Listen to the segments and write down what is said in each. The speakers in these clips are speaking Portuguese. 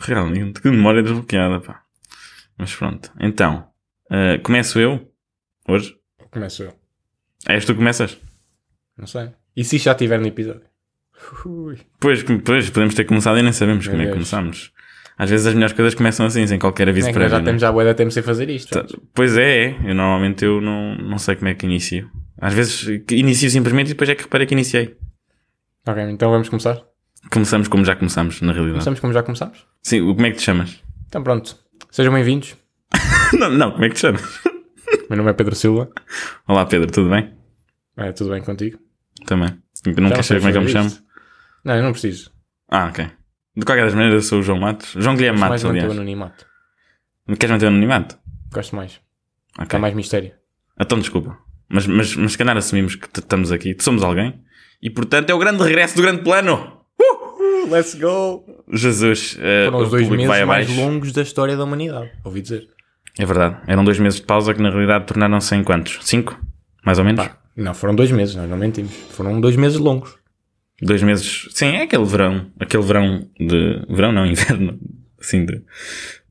Realmente, que memória desbloqueada, pá. Mas pronto. Então, eh, começo eu? Hoje? Começo eu. És tu que começas? Não sei. E se já estiver no episódio? Ui. Pois, pois, podemos ter começado e nem sabemos como é que Deus. Às vezes as melhores coisas começam assim, sem qualquer aviso É prévio. já né? temos já de tempo sem fazer isto. Tá- Pois é, é. Eu normalmente eu não, não sei como é que inicio. Às vezes inicio simplesmente e depois é que reparei que iniciei. Ok, então vamos começar? Começamos como já começamos, na realidade. Começamos como já começamos? Sim, como é que te chamas? Então pronto. Sejam bem-vindos. não, não, como é que te chamas? Meu nome é Pedro Silva. Olá Pedro, tudo bem? É, tudo bem contigo? Também. Não Já queres saber como é que eu me sei chamo? Não, eu não preciso. Ah, ok. De qualquer das maneiras, eu sou o João Matos. João Guilherme Gosto Matos, mais de manter o aliás. anonimato. Queres manter o anonimato? Gosto mais. Ok. Há mais mistério. Então desculpa. Mas, mas, mas se calhar assumimos que estamos aqui, somos alguém. E portanto é o grande regresso do grande plano. Let's go! Jesus, eh, Foram os dois meses mais abaixo. longos da história da humanidade. Ouvi dizer. É verdade. Eram dois meses de pausa que na realidade tornaram-se em quantos? Cinco? Mais ou menos? Pá, não, foram dois meses, nós não mentimos. Foram dois meses longos. Dois meses. Sim, é aquele verão. Aquele verão de. Verão não, inverno. Assim de. Um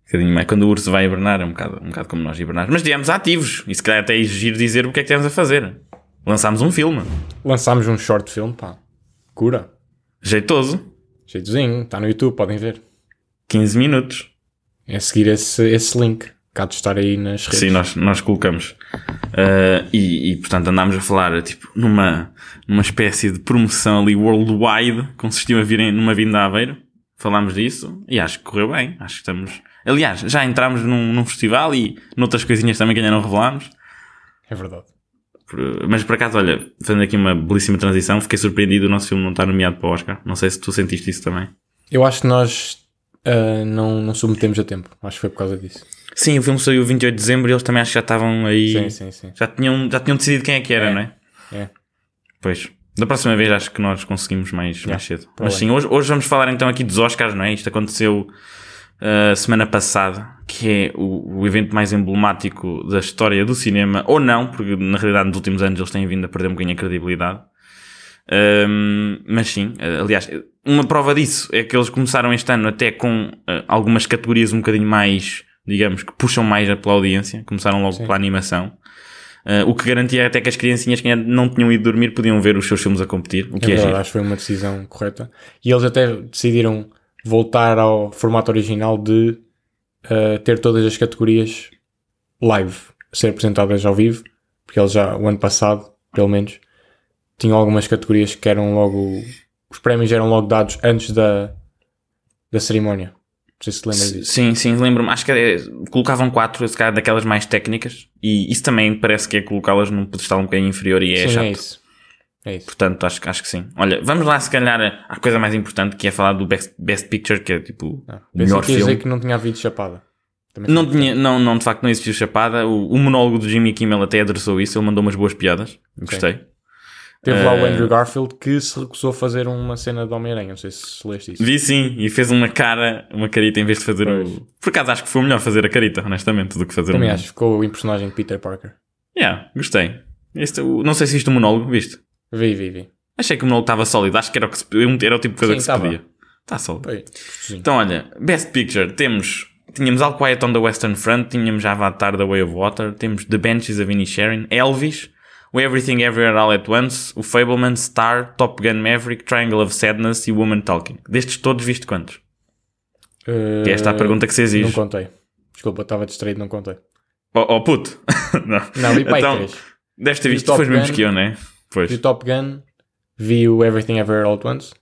bocadinho mais. Quando o urso vai hibernar, é um bocado, um bocado como nós hibernamos. Mas estivemos ativos. E se calhar até é giro dizer o que é que estivemos a fazer. Lançámos um filme. Lançámos um short film, pá. Cura. Jeitoso. Jeitozinho, está no YouTube, podem ver. 15 minutos. É seguir esse, esse link. Cá de estar aí nas redes. Sim, nós, nós colocamos. Uh, e, e, portanto andámos a falar tipo, numa, numa espécie de promoção ali worldwide, consistiu a virem numa vinda a Aveiro. Falámos disso e acho que correu bem. Acho que estamos. Aliás, já entramos num, num festival e noutras coisinhas também que ainda não revelámos. É verdade. Mas por acaso, olha, fazendo aqui uma belíssima transição, fiquei surpreendido o nosso filme não estar nomeado para o Oscar. Não sei se tu sentiste isso também. Eu acho que nós ah, não, não submetemos a tempo. Acho que foi por causa disso. Sim, o filme saiu 28 de dezembro e eles também acho que já estavam aí. Sim, sim, sim. Já, tinham, já tinham decidido quem é que era, É. não é? É. Pois. Da próxima vez acho que nós conseguimos mais, mais cedo. para Mas sim, hoje, hoje vamos falar então aqui dos Oscars, não é? Isto aconteceu uh, semana passada, que é o, o evento mais emblemático da história do cinema, ou não, porque na realidade nos últimos anos eles têm vindo a perder um bocadinho a credibilidade. Um, mas sim, aliás, uma prova disso é que eles começaram este ano até com uh, algumas categorias um bocadinho mais, digamos, que puxam mais pela audiência. Começaram logo Sim. pela animação. Uh, o que garantia até que as criancinhas que ainda não tinham ido dormir podiam ver os seus filmes a competir, o É que é, verdade, giro. acho que foi uma decisão correta. E eles até decidiram voltar ao formato original de ah, ter todas as categorias live, ser apresentadas ao vivo, porque eles já, o ano passado, pelo menos, tinham algumas categorias que eram logo. Os prémios eram logo dados antes da, da cerimónia. Não sei se te lembras disso. Sim, sim, lembro-me. Acho que é, colocavam quatro, se calhar daquelas mais técnicas, e isso também parece que é colocá-las num pedestal um bocadinho inferior e é Sim, chato. é isso. É isso. Portanto, acho, que- acho que sim. Olha, vamos lá, se calhar, à coisa mais importante, que é falar do Best, Best Picture, que é tipo Não, o melhor filme. dizer que não tinha havido chapada. Também Não tinha, não, não, de facto não existiu chapada. O, o monólogo do Jimmy Kimmel até adressou isso, ele mandou umas boas piadas. Gostei. Teve lá o Eh, Andrew Garfield que se recusou a fazer uma cena de Homem-Aranha. Não sei se leste isso. Vi sim, e fez uma cara, uma carita em vez de fazer Pois. o. Por acaso acho que foi melhor fazer a carita, honestamente, do que fazer Também um. acho. Ficou em personagem de Peter Parker. Yeah, gostei. Este, o- não sei se viste o monólogo, viste? Vi, vi, vi. Achei que o monólogo estava sólido, acho que era o, que se, era o tipo de coisa Sim, que se tava. pedia. Está sólido. Então, olha, Best Picture, temos. Tínhamos All Quiet on the Western Front, tínhamos Avatar The Way of Water, temos The Benches of Inisherin, Elvis, o Everything Everywhere All at Once, o Fableman, Star, Top Gun Maverick, Triangle of Sadness e Woman Talking. Destes todos viste quantos? Que é esta a pergunta que se Não exige. contei. Desculpa, estava distraído, não contei. Oh, oh puto! não. Não, vi aí então, três. deves ter Vi visto, foi mesmo que eu, né? Pois. Vi o Top Gun, vi o Everything Ever All at Once,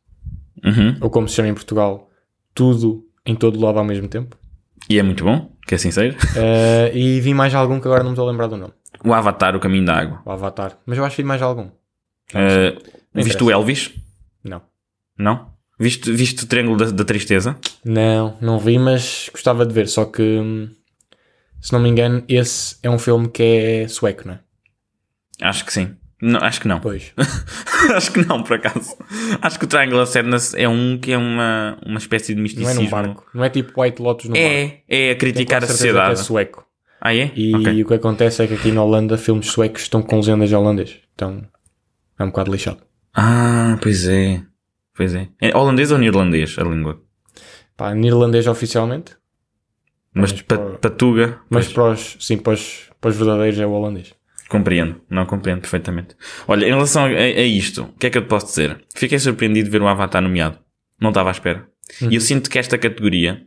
Uhum. ou como se chama em Portugal, tudo em todo lado ao mesmo tempo. E é muito bom, que é sincero. Eh, e vi mais algum que agora não me estou a lembrar do nome. O Avatar, O Caminho da Água. O Avatar. Mas eu acho que vi mais algum. Uh, viste o Elvis? Não. Não? Viste, viste o Triângulo da, da Tristeza? Não, não vi, mas gostava de ver. Só que, hum, se não me engano, esse é um filme que é sueco, não é? Acho que sim. Não, acho que não. Pois. acho que não, por acaso. Acho que o Triangle of Sadness é um que é uma, uma espécie de Não é misticismo. num barco. Não é tipo White Lotus no barco. É, é a criticar a certeza sociedade. É sueco. Ah, é? E Ok. o que acontece é que aqui na Holanda filmes suecos estão com legendas holandês. Então é um bocado lixado. Ah, pois é. Pois é. É holandês ou neerlandês a língua? Pá, neerlandês oficialmente, Mas Mas pa- para- patuga. mas pois, para os, sim, para os, para os verdadeiros é o holandês. Compreendo. Não compreendo perfeitamente. Olha, em relação a, a isto, o que é que eu te posso dizer? Fiquei surpreendido de ver o Avatar nomeado. Não estava à espera. E eu sinto que esta categoria,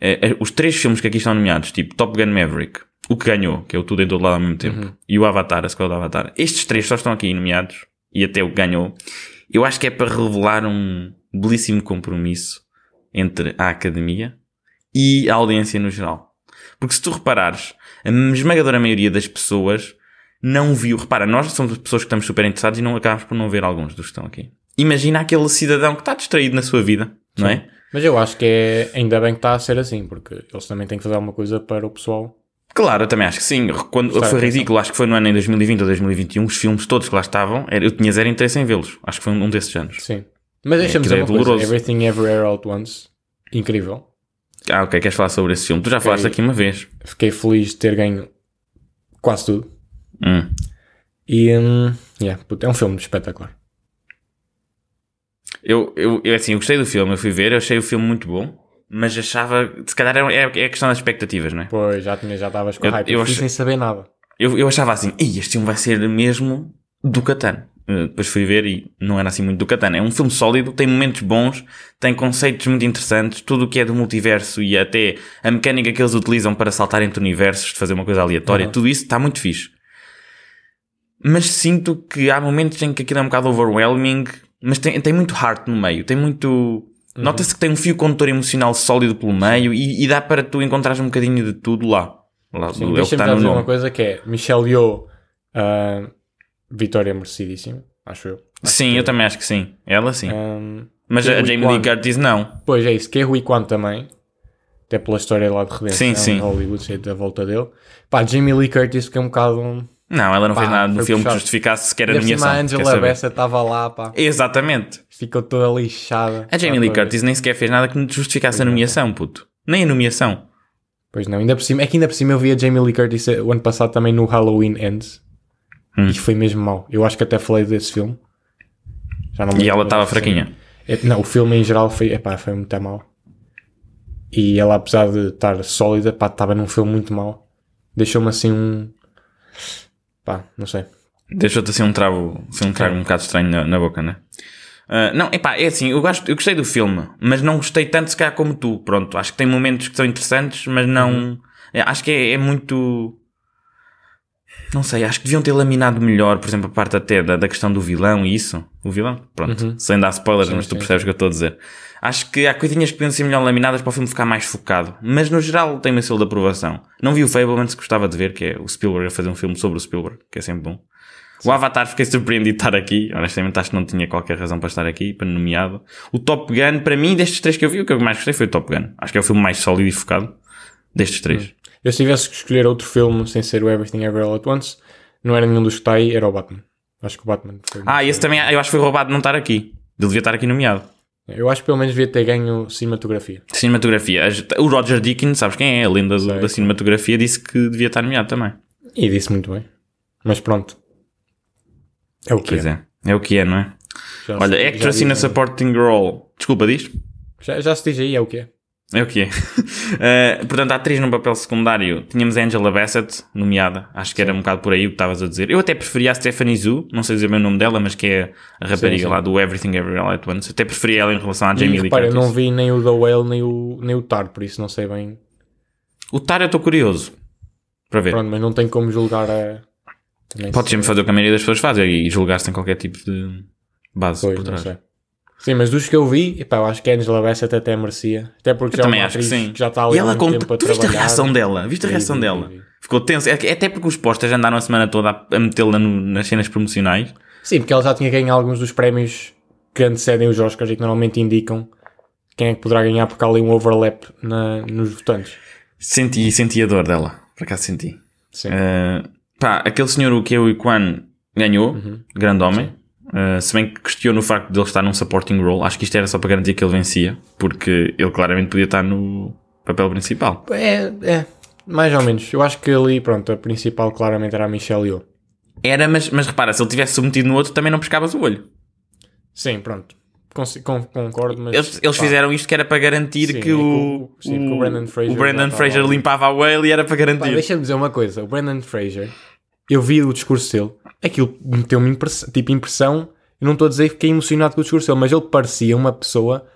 eh, eh, os três filmes que aqui estão nomeados, tipo Top Gun Maverick, o que ganhou, que é o tudo em todo lado ao mesmo tempo, e o Avatar, a sequela do Avatar, estes três só estão aqui nomeados, e até o que ganhou, eu acho que é para revelar um belíssimo compromisso entre a academia e a audiência no geral. Porque se tu reparares, a esmagadora maioria das pessoas não viu. Repara, nós somos pessoas que estamos super interessados e não acabamos por não ver alguns dos que estão aqui. Imagina aquele cidadão que está distraído na sua vida, não é? Mas eu acho que é ainda bem que está a ser assim, porque eles também têm que fazer alguma coisa para o pessoal. Claro, eu também acho que sim. Quando Prestar foi ridículo, acho que foi no ano em 2020 ou 2021, os filmes todos que lá estavam, eu tinha zero interesse em vê-los. Acho que foi um desses anos. Sim. Mas deixa-me aquilo dizer é uma coisa: doloroso. Everything Everywhere All at Once, incrível. Ah, ok, queres falar sobre esse filme? Tu já falaste aqui uma vez. Fiquei feliz de ter ganho quase tudo. Hum. E hum, yeah, é um filme espetacular. Eu, eu, eu, assim, eu gostei do filme, eu fui ver, eu achei o filme muito bom, mas achava, se calhar é, é a questão das expectativas, não é? Pois, já tinha, já estavas com Eu- hype. eu Eu, achei- sem saber nada. Eu, eu achava assim, este filme vai ser mesmo do Catan. Eh, Depois fui ver e não era assim muito do Catan. É um filme sólido, tem momentos bons, tem conceitos muito interessantes, tudo o que é do multiverso e até a mecânica que eles utilizam para saltar entre universos, de fazer uma coisa aleatória, Uhum. tudo isso está muito fixe. Mas sinto que há momentos em que aquilo é um bocado overwhelming, mas tem, tem muito heart no meio, tem muito. Nota-se que tem um fio condutor emocional sólido pelo meio e, e dá para tu encontrares um bocadinho de tudo lá. lá Sim, do- é está já no dizer uma coisa que é Michelle Yeoh, ah, vitória merecidíssima, acho eu. Sim, eu também acho que sim. Ela sim. Hum, Mas que a Jamie. Lee Curtis não. Pois é isso, que é Rui Kwan também. Até pela história lá de redenção Sim, sim. Hollywood, sei da volta dele. Pá, Jamie Lee Curtis que é um bocado... Não, ela não Pá, fez nada no filme que puxado. justificasse sequer a nomeação. a Angela? Bassett estava lá, pá. Exatamente. Ficou toda lixada. A Jamie Lee. Curtis nem sequer fez nada que justificasse a nomeação, puto. Nem a nomeação. Pois não, ainda por cima, é que ainda por cima eu vi a Jamie Lee Curtis eh, o ano passado também no Halloween Ends. Hum. E foi mesmo mau. Eu acho que até falei desse filme. Já não E ela estava fraquinha. É, não, o filme em geral foi, epá, foi muito mau. E ela, apesar de estar sólida, pá, estava num filme muito mau. Deixou-me assim um. Pá, não sei. Deixou-te assim um trago, assim um trago um bocado estranho na, na boca, né? Ah, não, epá, é assim, eu, gosto, eu gostei do filme, mas não gostei tanto se calhar como tu. Pronto, acho que tem momentos que são interessantes, mas não. Uhum. é, acho que é, é muito. Não sei, acho que deviam ter laminado melhor, por exemplo, a parte até da, da questão do vilão e isso. O vilão, pronto, sem dar spoilers, Uhum. Sim, mas tu sim, percebes o que eu estou a dizer. Acho que há coisinhas que podiam ser melhor laminadas para o filme ficar mais focado, mas no geral tem o meu selo de aprovação. Não vi o Fableman, se gostava de ver, que é o Spielberg a fazer um filme sobre o Spielberg, que é sempre bom. O Avatar fiquei surpreendido de estar aqui. Honestamente, acho que não tinha qualquer razão para estar aqui, para nomeado. O Top Gun, para mim, destes três que eu vi, o que eu mais gostei foi o Top Gun. Acho que é o filme mais sólido e focado destes três. Eu se tivesse que escolher outro filme sem ser o Everything Ever All at Once, não era nenhum dos que está aí, era o Batman. Acho que o Batman foi. Ah, esse também, eu acho que foi roubado não estar aqui. Ele devia estar aqui nomeado. Eu acho que pelo menos devia ter ganho cinematografia. Cinematografia. O Roger Deakins, sabes quem é? A lenda Sei. da cinematografia, disse que devia estar nomeado também. E disse muito bem. Mas pronto. É o que Pois é. é. É o que é, não é? Já Olha, se- Actress in a Supporting Role. Desculpa, diz? Já, já se diz aí, é o que é. É o que é. Eh, portanto, a atriz num papel secundário tínhamos a Angela Bassett, nomeada. Acho que era um bocado por aí o que estavas a dizer. Eu até preferia a Stephanie Zhu, não sei dizer bem o nome dela, mas que é a rapariga Sim, sim. lá do Everything Everywhere All at Once. Até preferia ela em relação à E Jamie Lee repara, eu Curtis. não vi nem o The Whale nem o, nem o Tar, por isso não sei bem. O Tar eu estou curioso para ver. Pronto, mas não tenho como julgar a. Podes sempre fazer o que a maioria das pessoas faz e julgar sem qualquer tipo de base Pois, por não trás. sei. Sim, mas dos que eu vi, epá, eu acho que a Angela Bassett até merecia. Até porque Eu já é também uma acho que sim. já está ali e ela conta. tempo a Tu viste a trabalhar. reação dela? Viste a reação vi, dela? vi, vi. Ficou tenso. É que- Até porque os posters andaram a semana toda a, metê-la nas cenas promocionais. Sim, porque ela já tinha ganho alguns dos prémios que antecedem os Oscars e que normalmente indicam quem é que poderá ganhar porque há ali um overlap na, nos votantes. Senti, senti a dor dela. Por acaso senti. Sim. Uh, pá, aquele senhor, o Keo Kwan, ganhou, Uhum. grande homem. Uh, se bem que questiono o facto de ele estar num supporting role, acho que isto era só para garantir que ele vencia, porque ele claramente podia estar no papel principal. É, é. mais ou menos. Eu acho que ali, pronto, a principal claramente era a Michelle Yeoh. Era, mas, mas repara, se ele tivesse submetido no outro, também não pescavas o olho. Sim, pronto. Concordo, mas. Eles, eles fizeram isto que era para garantir Sim, que é o, o- sim, que o Brendan Fraser o Brendan já Fraser limpava a whale e era para garantir. Deixa-me dizer uma coisa. O Brendan Fraser, eu vi o discurso dele, aquilo meteu-me impressão, tipo impressão. Eu não estou a dizer que fiquei emocionado com o discurso dele, mas ele parecia uma pessoa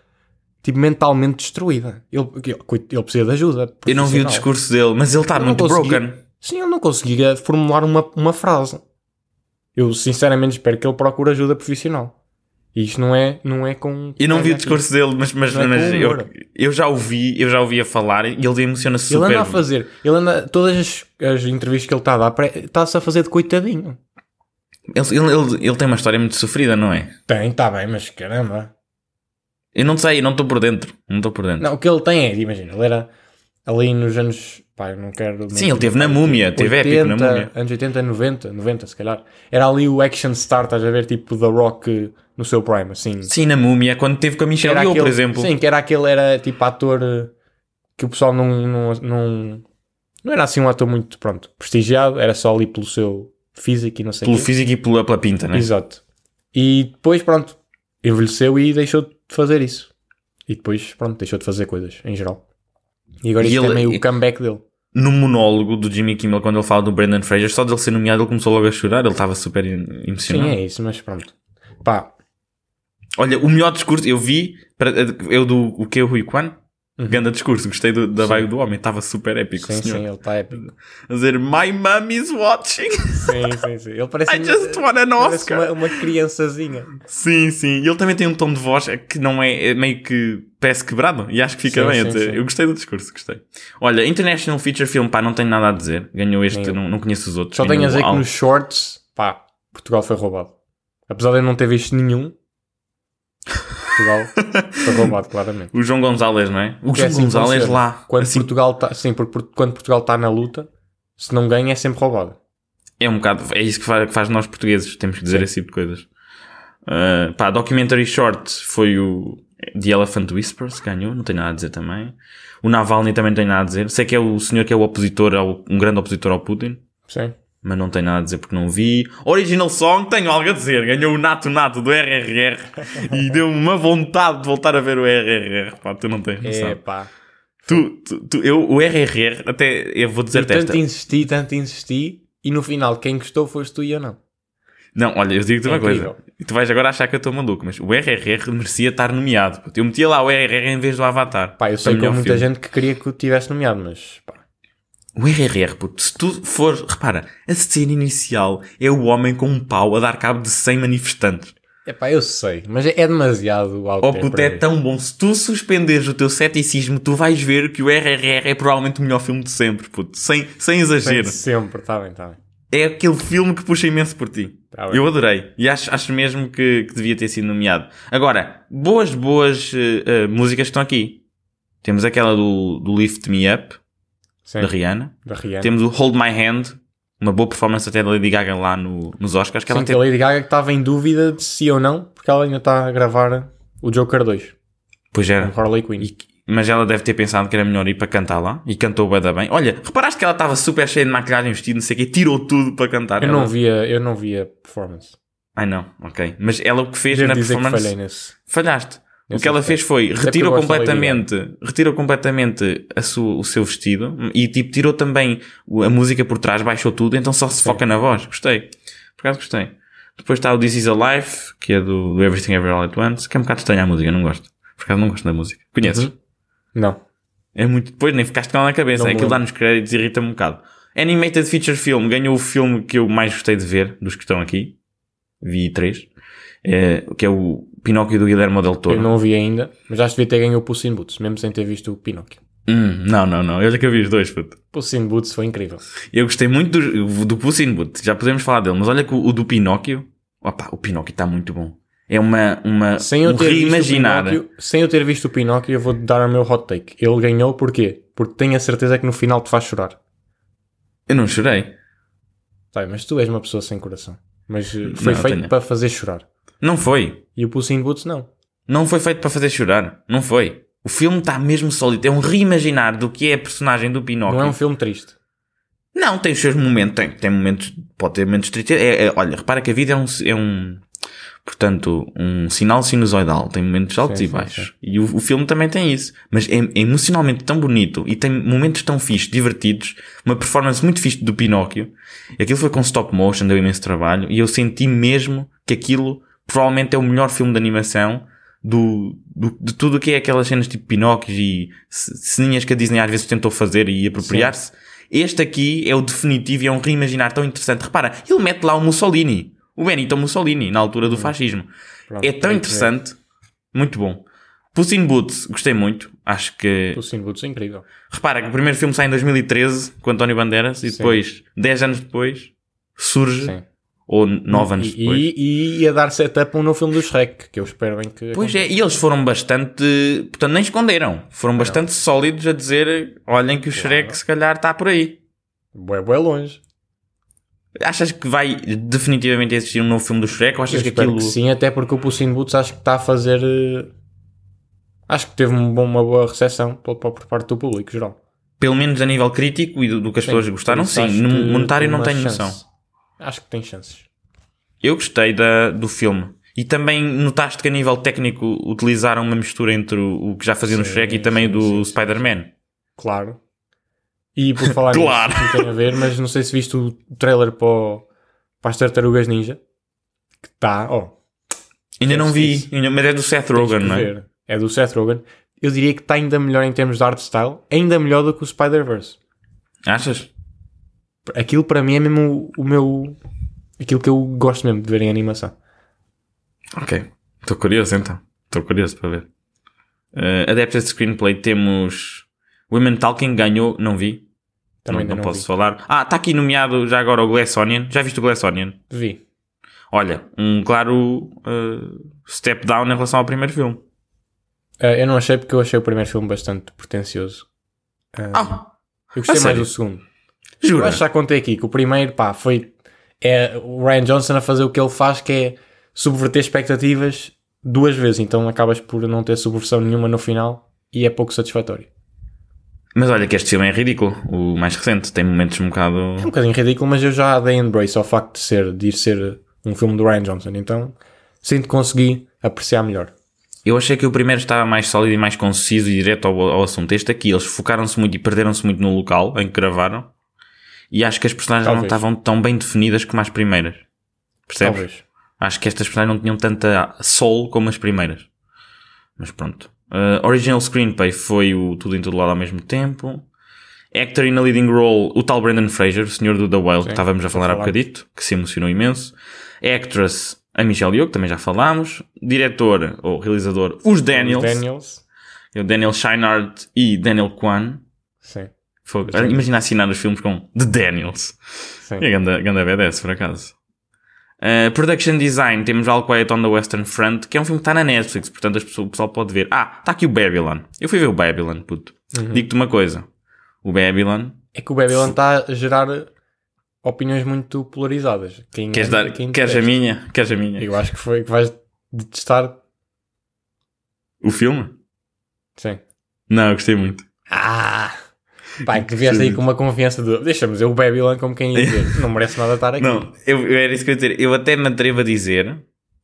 tipo mentalmente destruída. Ele, ele, ele precisa de ajuda. Eu não vi o discurso dele, mas ele está muito broken. Sim, ele não conseguia formular uma, uma frase. Eu sinceramente espero que ele procure ajuda profissional. E isto não é, não é com. Eu não vi o discurso dele, mas, mas, Não é mas com eu, eu já ouvi, eu já ouvi a falar e ele emociona-se Ele super. anda a fazer, ele anda, todas as, as entrevistas que ele está a dar, está-se a fazer de coitadinho. Ele, ele, ele, ele tem uma história muito sofrida, não é? Tem, está bem, mas caramba. Eu não sei, não estou por dentro. Não estou por dentro. Não, o que ele tem é, imagina, ele era ali nos anos. Pá, eu não quero. Sim, ele teve na múmia, teve épico na múmia. Anos 80, 90, 90 se calhar. Era ali o action star, estás a ver, tipo The Rock no seu prime, assim. Sim, na múmia, quando teve com a Michelle Yeoh, por exemplo. Sim, que era aquele, era tipo ator eh, que o pessoal não, não, não, não era assim um ator muito, pronto, prestigiado, era só ali pelo seu físico e não sei Pelo quê. físico e pela, pela pinta, né? Exato. E depois, pronto, envelheceu e deixou de fazer isso. E depois, pronto, deixou de fazer coisas, em geral. E agora E isto é ele- meio o comeback dele. No monólogo do Jimmy Kimmel, quando ele fala do Brendan Fraser, só dele ser nomeado, ele começou logo a chorar. Ele estava super em- Sim, emocionado. é isso, mas pronto. Pá, Olha, o melhor discurso, eu vi, para, eu do o que é o Rui Kwan? Ganda discurso, gostei do- da vibe do homem, estava super épico, sim, senhor. sim, ele está épico. A dizer, My mom is watching, Sim, sim, sim. Ele parece, I just won an parece Oscar. uma, uma criançazinha. Sim, sim. E ele também tem um tom de voz que não é, é meio que parece quebrado. E acho que fica Sim, bem. a sim, dizer. Eu gostei do discurso, gostei. Olha, International Feature Film, pá, não tenho nada a dizer. Ganhou este, não, não conheço os outros. Só tenho a dizer que nos shorts, pá, Portugal foi roubado. Apesar de eu não ter visto nenhum, Portugal foi roubado, claramente. O João Gonzalez, não é? O é João assim Gonzalez lá. Quando assim, Portugal está, sim, porque por- quando Portugal está na luta, se não ganha é sempre roubado. É um bocado, é isso que faz, que faz nós portugueses, temos que dizer Sim. esse tipo de coisas. Uh, pá, Documentary Short foi o The Elephant Whispers, ganhou, não tenho nada a dizer também. O Navalny também não tem nada a dizer. Sei que é o senhor que é o opositor, ao, um grande opositor ao Putin, Sim. Mas não tenho nada a dizer porque não vi. Original Song, tenho algo a dizer. Ganhou o Nato Nato do RRR e deu-me uma vontade de voltar a ver o RRR. Pá, tu não tens noção. É pá. Tu, tu, tu- eu, o RRR, até, eu vou dizer-te esta. tanto insisti, tanto insisti, e no final quem gostou foste tu e eu não. Não, olha, eu digo-te É uma incrível. coisa. E tu vais agora achar que eu estou maluco, mas o RRR merecia estar nomeado. puto. Eu metia lá o RRR em vez do Avatar. Pá, eu sei que há melhor muita filme. gente que queria que o tivesse nomeado, mas pá. O RRR, puto, se tu for... Repara, a cena inicial é o homem com um pau a dar cabo de 100 manifestantes. É pá, eu sei, mas é, é demasiado alto. Oh puto, é tão bom. Se tu suspenderes o teu ceticismo, tu vais ver que o RRR é provavelmente o melhor filme de sempre, puto. Sem, sem exagero. Sempre, está bem, está bem. É aquele filme que puxa imenso por ti. Tá. Eu adorei. E acho, acho mesmo que, que devia ter sido nomeado. Agora, boas, boas eh, eh, músicas que estão aqui. Temos aquela do, do Lift Me Up, Sim, da Rihanna. da Rihanna. Temos o Hold My Hand, uma boa performance até da Lady Gaga lá no, nos Oscars. Que ela Sim, que até- a Lady Gaga que estava em dúvida de se ou não, porque ela ainda está a gravar o Joker 2, Pois era. com Harley Quinn. E- mas ela deve ter pensado que era melhor ir para cantar lá. E cantou bem bem. Olha, reparaste que ela estava super cheia de maquilhagem, vestido, não sei o quê. Tirou tudo para cantar. Eu Ela- não via, eu não via performance. Ai não, ok. Mas ela o que fez Devo na dizer que performance... falhei nesse. Falhaste. O que ela fez foi porque retirou completamente, retirou completamente a sua- o seu vestido e tipo tirou também a música por trás, baixou tudo, então só se foca na voz. Gostei. Por acaso gostei. Depois está o This Is a Life, que é do, do Everything Every All at Once, que é um bocado estranha a música, não gosto. Por acaso não gosto da música. Conheces? Não. É muito. Depois nem ficaste com ela na cabeça. Não é aquilo lembro. nos créditos e irrita-me um bocado. Animated Feature Film ganhou o filme que eu mais gostei de ver, dos que estão aqui. Vi três. É, que é o Pinóquio do Guilherme Del Toro. Eu não o vi ainda, mas já devia ter ganho o Puss in Boots, mesmo sem ter visto o Pinóquio. Hum, não, não, não. Eu já que eu vi os dois, puto. Puss in Boots foi incrível. Eu gostei muito do, do Puss in Boots. Já podemos falar dele. Mas olha que o, o do Pinóquio... Opa, o Pinóquio está muito bom. É uma... uma Sem eu ter visto o reimaginar. Pinóquio, sem eu ter visto o Pinóquio, eu vou dar o meu hot take. Ele ganhou porquê? Porque tenho a certeza que no final te faz chorar. Eu não chorei. Tá, mas tu és uma pessoa sem coração. Mas eh, foi Não, feito tenho. para fazer chorar. Não foi. E o Puss in Boots não. Não foi feito para fazer chorar. Não foi. O filme está mesmo sólido. É um reimaginar do que é a personagem do Pinóquio. Não é um filme triste. Não, tem os seus momentos, tem, tem momentos, pode ter momentos tristes. É, é, olha, repara que a vida é um, é um, portanto, um sinal sinusoidal. Tem momentos altos Sim, e sim, baixos. sim. E o, o filme também tem isso. Mas é, é emocionalmente tão bonito e tem momentos tão fixes, divertidos. Uma performance muito fixe do Pinóquio. Aquilo foi com stop motion, deu imenso trabalho. E eu senti mesmo que aquilo provavelmente é o melhor filme de animação do, do- de tudo o que é aquelas cenas tipo Pinóquios e ce- ceninhas que a Disney às vezes tentou fazer e apropriar-se. Este aqui é o definitivo e é um reimaginar tão interessante. Repara, ele mete lá o Mussolini, o Benito Mussolini, na altura do fascismo. Pronto, É tão interessante, muito bom. Puss in Boots, gostei muito. Acho que. O Sin Boots é incrível. Repara que o primeiro filme sai em 2013 com António Bandeiras e Sim. depois, 10 anos depois, surge, Sim. Ou 9 anos E, depois. e, e ia dar setup a um novo filme do Shrek, que eu espero bem que. Pois é, e eles foram bastante. Portanto, nem esconderam. Foram bastante sólidos a dizer: olhem que o Shrek se calhar está por aí. Bué, bué longe. Achas que vai definitivamente existir um novo filme do Shrek ou achas Eu que aquilo. que sim, até porque o Puss in Boots acho que está a fazer. eh, Acho que teve um uma boa recepção por, por parte do público geral. Pelo menos a nível crítico e do, do que as pessoas gostaram, sim. No monetário não tenho chance. noção. Acho que tem chances. Eu gostei da, do filme. E também notaste que a nível técnico utilizaram uma mistura entre o, o que já fazia no Sim, Shrek e também sim, do. Spider-Man. Claro. E por falar Claro. nisso, não tem a ver, mas não sei se viste o trailer para, o- para as Tartarugas Ninja. Que está, ó, Ainda não vi, Isso. ainda- mas é do Seth Rogen, não é? ver. É do Seth Rogen. Eu diria que está ainda melhor em termos de art style, ainda melhor do que o Spider-Verse. Achas? Aquilo para mim é mesmo o, o meu. Aquilo que eu gosto mesmo de ver em animação. Ok. Estou curioso então. Estou curioso para ver. Uh, Adapted Screenplay temos Women Talking ganhou, não vi. Também não, não não, posso vi. falar. Ah, está aqui nomeado já agora o Glass Onion. Já viste o Glass Onion? Vi. Olha, um claro uh, step down em relação ao primeiro filme. Ah, eu não achei porque eu achei o primeiro filme bastante pretencioso. Ah, Ah, eu gostei mais do segundo. Eu acho que já contei aqui que o primeiro, pá, foi é o Ryan Johnson a fazer o que ele faz, que é subverter expectativas duas vezes. Então acabas por não ter subversão nenhuma no final e é pouco satisfatório. Mas olha que este filme é ridículo. O mais recente tem momentos um bocado. É um bocadinho ridículo, mas eu já dei embrace ao facto de ser, de ir ser um filme do Ryan Johnson. Então sinto que consegui apreciar melhor. Eu achei que o primeiro estava mais sólido e mais conciso e direto ao, ao assunto. Este aqui, eles focaram-se muito e perderam-se muito no local em que gravaram. E acho que as personagens não Talvez. estavam tão bem definidas como as primeiras. Percebes? Talvez. Acho que estas personagens não tinham tanta soul como as primeiras. Mas pronto. Uh, original Screenplay foi o Tudo em Todo Lado ao mesmo tempo. Actor in a Leading Role, o tal Brendan Fraser, o senhor do The Whale, que estávamos a falar há bocadito, que se emocionou imenso. Actress, a Michelle Yeoh, que também já falámos. Diretor, ou realizador, os Daniels. Daniels. O Daniel Scheinert e Daniel Kwan. Sim. Sim. Imagina assinar os filmes com The Daniels. Sim. É ganda, ganda BDS, por acaso. Uh, production Design, temos All Quiet on the Western Front, que é um filme que está na Netflix, portanto as pessoas- o pessoal pode ver. Ah, está aqui o Babylon. Eu fui ver o Babylon, puto. Uhum. Digo-te uma coisa. O Babylon... É que o Babylon está a gerar opiniões muito polarizadas. Quem Queres, ama dar, e quem queres a minha? Queres a minha? Eu acho que foi que vais detestar. O filme? Sim. Não, eu gostei muito. Ah! Pai, que vieste aí com uma confiança de. Deixa-me dizer o Babylon como quem ia dizer. Não merece nada estar aqui. Não, eu, eu era isso que eu ia dizer. Eu até me atrevo a dizer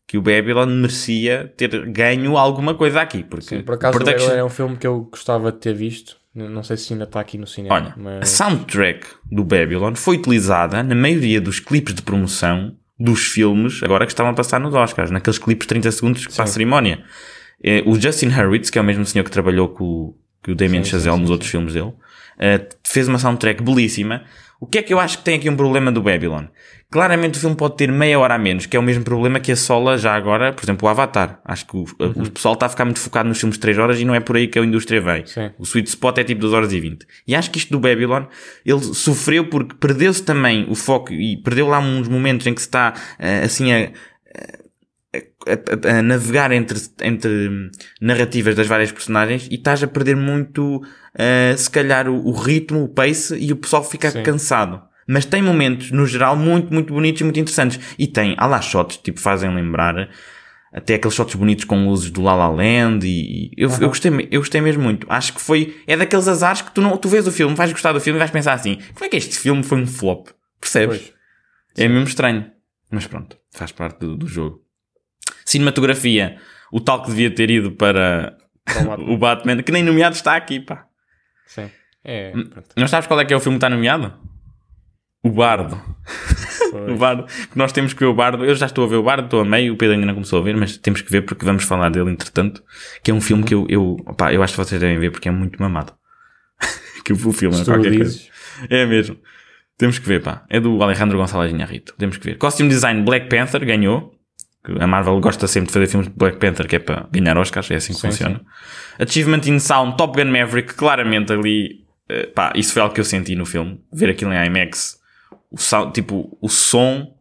que o Babylon merecia ter ganho alguma coisa aqui. Porque Sim, por acaso production- é um filme que eu gostava de ter visto. Não sei se ainda está aqui no cinema. Olha, a mas... soundtrack do Babylon foi utilizada na maioria dos clipes de promoção dos filmes agora que estavam a passar nos Oscars, naqueles clipes de 30 segundos para a Sim. cerimónia. Eh, O Justin Hurwitz, que é o mesmo senhor que trabalhou com, o- com o Damien Sim, Chazelle sim, nos outros filmes dele, eh, fez uma soundtrack belíssima. O que é que eu acho que tem aqui um problema do Babylon? Claramente o filme pode ter meia hora a menos, que é o mesmo problema que a Sola já agora, por exemplo, o Avatar. Acho que o, Uhum. o pessoal está a ficar muito focado nos filmes de 3 horas e não é por aí que a indústria vem. Sim. O sweet spot é tipo 2 horas e 20. E acho que isto do Babylon, ele sofreu porque perdeu-se também o foco e perdeu lá uns momentos em que se está eh, assim a, a- a- a navegar entre, entre narrativas das várias personagens e estás a perder muito, eh, se calhar, o, o ritmo, o pace e o pessoal fica Sim. cansado. Mas tem momentos, no geral, muito, muito bonitos e muito interessantes. E tem, há lá shots, tipo, fazem lembrar até aqueles shots bonitos com luzes do La La Land e, e eu, eu, gostei, eu gostei mesmo muito. Acho que foi, é daqueles azares que tu não, tu vês o filme, vais gostar do filme e vais pensar assim, como é que este filme foi um flop? Percebes? Pois. É mesmo estranho. Mas pronto, faz parte do, do jogo. Cinematografia, o tal que devia ter ido para Para o Batman. o Batman, que nem nomeado está aqui, pá. Sim. É, Hum. pronto. Não sabes qual é que é o filme que está nomeado? O Bardo. O. Bardo. Que nós temos que ver o Bardo. Eu já estou a ver o Bardo, estou a meio, o Pedro ainda não começou a ver, mas temos que ver porque vamos falar dele entretanto. Que é um filme que eu, eu, eu acho que vocês devem ver porque é muito mamado. que o filme é qualquer coisa. É mesmo. Temos que ver, pá. É do Alejandro Gonçalves Inharrito. Temos que ver. Costume Design Black Panther ganhou. A Marvel gosta sempre de fazer filmes de Black Panther que é para ganhar Oscars. É assim que Sim, funciona. Achievement in Sound Top Gun Maverick. Claramente ali... eh, pá, isso foi algo que eu senti no filme. Ver aquilo em IMAX. O sound, tipo, o som...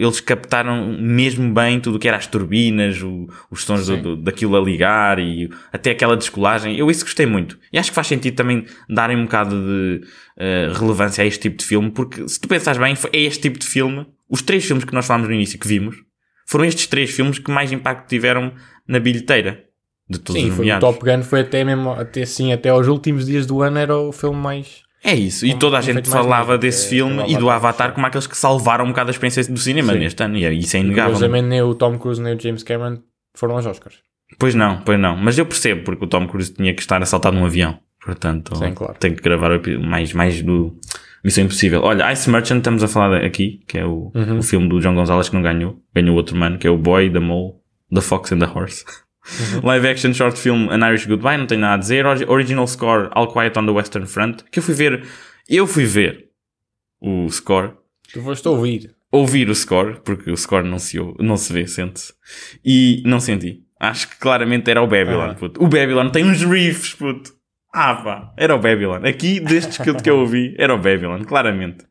Eles captaram mesmo bem tudo o que era as turbinas, o- os sons do, Sim. do- daquilo a ligar e até aquela descolagem. Eu isso gostei muito. E acho que faz sentido também darem um bocado de eh, relevância a este tipo de filme, porque se tu pensares bem, é este tipo de filme. Os três filmes que nós falámos no início que vimos foram estes três filmes que mais impacto tiveram na bilheteira de todos Sim, os foi, o nomeados. Top Gun foi até mesmo, até, sim, até aos últimos dias do ano era o filme mais. É isso. E toda a gente falava mesmo, desse é, filme o e do Avatar, sim. como aqueles que salvaram um bocado a experiência do cinema Sim. neste ano. E é- isso é inegável. Curiosamente, nem o Tom Cruise nem o James Cameron foram aos Oscars. Pois não, pois não. Mas eu percebo porque o Tom Cruise tinha que estar assaltado num avião. Portanto, Sim, claro. tem que gravar o mais, mais do Missão Impossível. Olha, Ice Merchant estamos a falar aqui, que é o, Uhum. o filme do João Gonzalez que não ganhou. Ganhou outro mano, que é o Boy, The Mole, The Fox and the Horse. Uhum. Live action short film An Irish Goodbye, não tenho nada a dizer. Origi- Original score All Quiet on the Western Front, que eu fui ver, eu fui ver o score Tu foste ouvir. ouvir o score, porque o score não se, ouve, não se vê, sente-se, e não senti. Acho que claramente era o Babylon, Ah. puto. O Babylon tem uns riffs, puto. Ah, pá, era o Babylon. Aqui, destes que, eu- que eu ouvi, era o Babylon, claramente.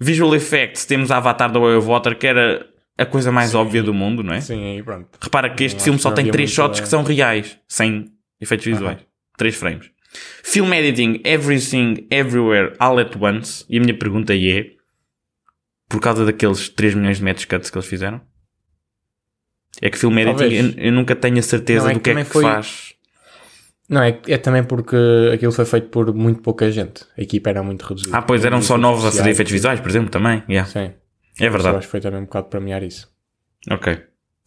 Visual Effects, temos a Avatar da Way of Water, que era a coisa mais óbvia do mundo, não é? Sim, aí pronto. Repara que este Eu filme só tem não três shots que são reais, sem efeitos visuais. Três frames. Film editing, everything, everywhere, all at once. E a minha pergunta é: por causa daqueles 3 milhões de metros cuts que eles fizeram? É que film editing, eu, eu nunca tenho a certeza Não, é do que que é que foi- faz. Não, é, é também porque aquilo foi feito por muito pouca gente. A equipa era muito reduzida. Ah, pois eram só novos a fazer efeitos visuais, por exemplo, também. Yeah. Sim. É Eu verdade. acho que foi também um bocado para premiar isso. Ok.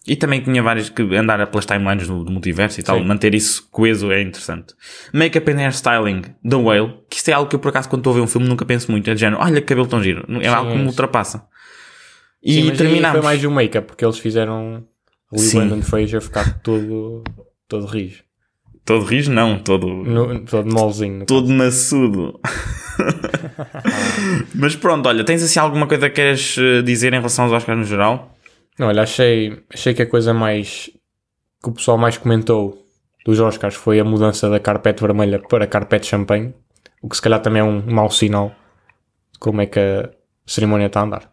E também tinha vários que andar pelas timelines do, do multiverso e tal, Sim. manter isso coeso é interessante. Make-up and hairstyling, The Whale, que isto é algo que eu por acaso quando estou a ver um filme nunca penso muito, é de género, olha que cabelo tão giro, é Sim, algo que me ultrapassa. E Sim, terminamos. Foi mais o make-up, porque eles fizeram o Sim. Brandon Fraser ficar todo, todo rijo. Todo rijo não, todo, No, todo molzinho. todo maçudo. Mas pronto, olha, tens assim alguma coisa que queres eh, dizer em relação aos Oscars no geral? Não, olha, achei, achei que a coisa mais que o pessoal mais comentou dos Oscars foi a mudança da carpete vermelha para carpete champanhe, o que se calhar também é um mau sinal de como é que a cerimónia está a andar.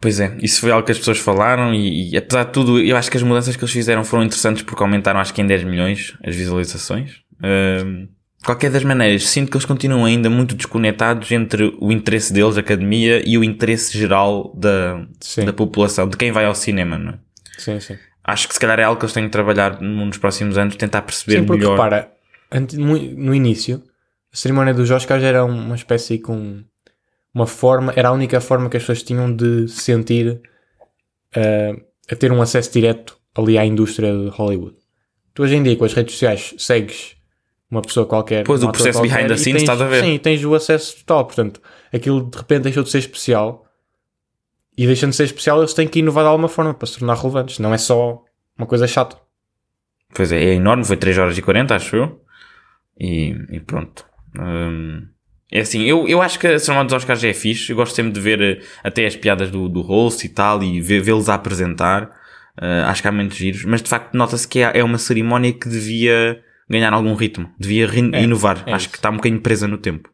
Pois é, isso foi algo que as pessoas falaram e, e apesar de tudo, eu acho que as mudanças que eles fizeram foram interessantes porque aumentaram acho que em 10 milhões as visualizações. Ahm, qualquer das maneiras, sinto que eles continuam ainda muito desconectados entre o interesse deles, a academia, e o interesse geral da, Sim, da população, de quem vai ao cinema, não é? sim, sim. Acho que se calhar é algo que eles têm de trabalhar nos próximos anos, tentar perceber Sim, porque melhor. repara, no início, a cerimónia dos Oscars era uma espécie com uma forma, era a única forma que as pessoas tinham de se sentir eh, a ter um acesso direto ali à indústria de Hollywood. Tu hoje em dia, com as redes sociais, segues uma pessoa qualquer. Pois, o processo qualquer, behind the scenes, tens- estás a ver. Sim, tens o acesso total. Portanto, aquilo de repente deixou de ser especial. E deixando de ser especial, eles têm que inovar de alguma forma para se tornar relevantes. Não é só uma coisa chata. Pois é, é enorme, foi 3 horas e 40, acho eu. E, e pronto. Hum, é assim, eu, eu acho que a cerimónia dos Oscars é fixe. Eu gosto sempre de ver eh, até as piadas do, do host e tal e vê-los a apresentar. Eh, acho que há muitos giros. Mas de facto nota-se que é, é uma cerimónia que devia ganhar algum ritmo. Devia É, inovar. é acho isso. que está um bocadinho presa no tempo.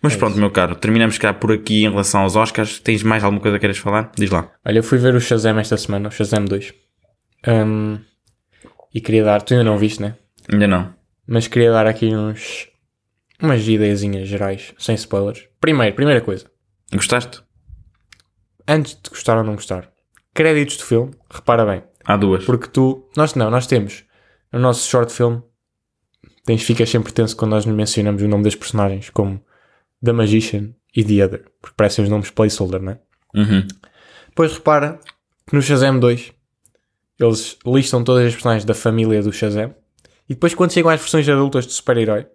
Mas É pronto, isso. meu caro, terminamos cá por aqui em relação aos Oscars. Tens mais alguma coisa que queiras falar? Diz lá. Olha, eu fui ver o Shazam esta semana, o Shazam 2. Hum, e queria dar, tu ainda não viste, né? Ainda não. Mas queria dar aqui uns, umas ideiazinhas gerais, sem spoilers. Primeiro, primeira coisa, Gostaste? antes de gostar ou não gostar, créditos do filme, repara bem, Há duas. Porque tu. Nós não, nós temos. No nosso short film. Tens, ficas sempre tenso quando nós mencionamos o nome das personagens, como The Magician e The Other. Porque parecem os nomes placeholder, não é? Uhum. Depois repara que no Shazam 2 eles listam todas as personagens da família do Shazam e depois quando chegam às versões adultas de super-herói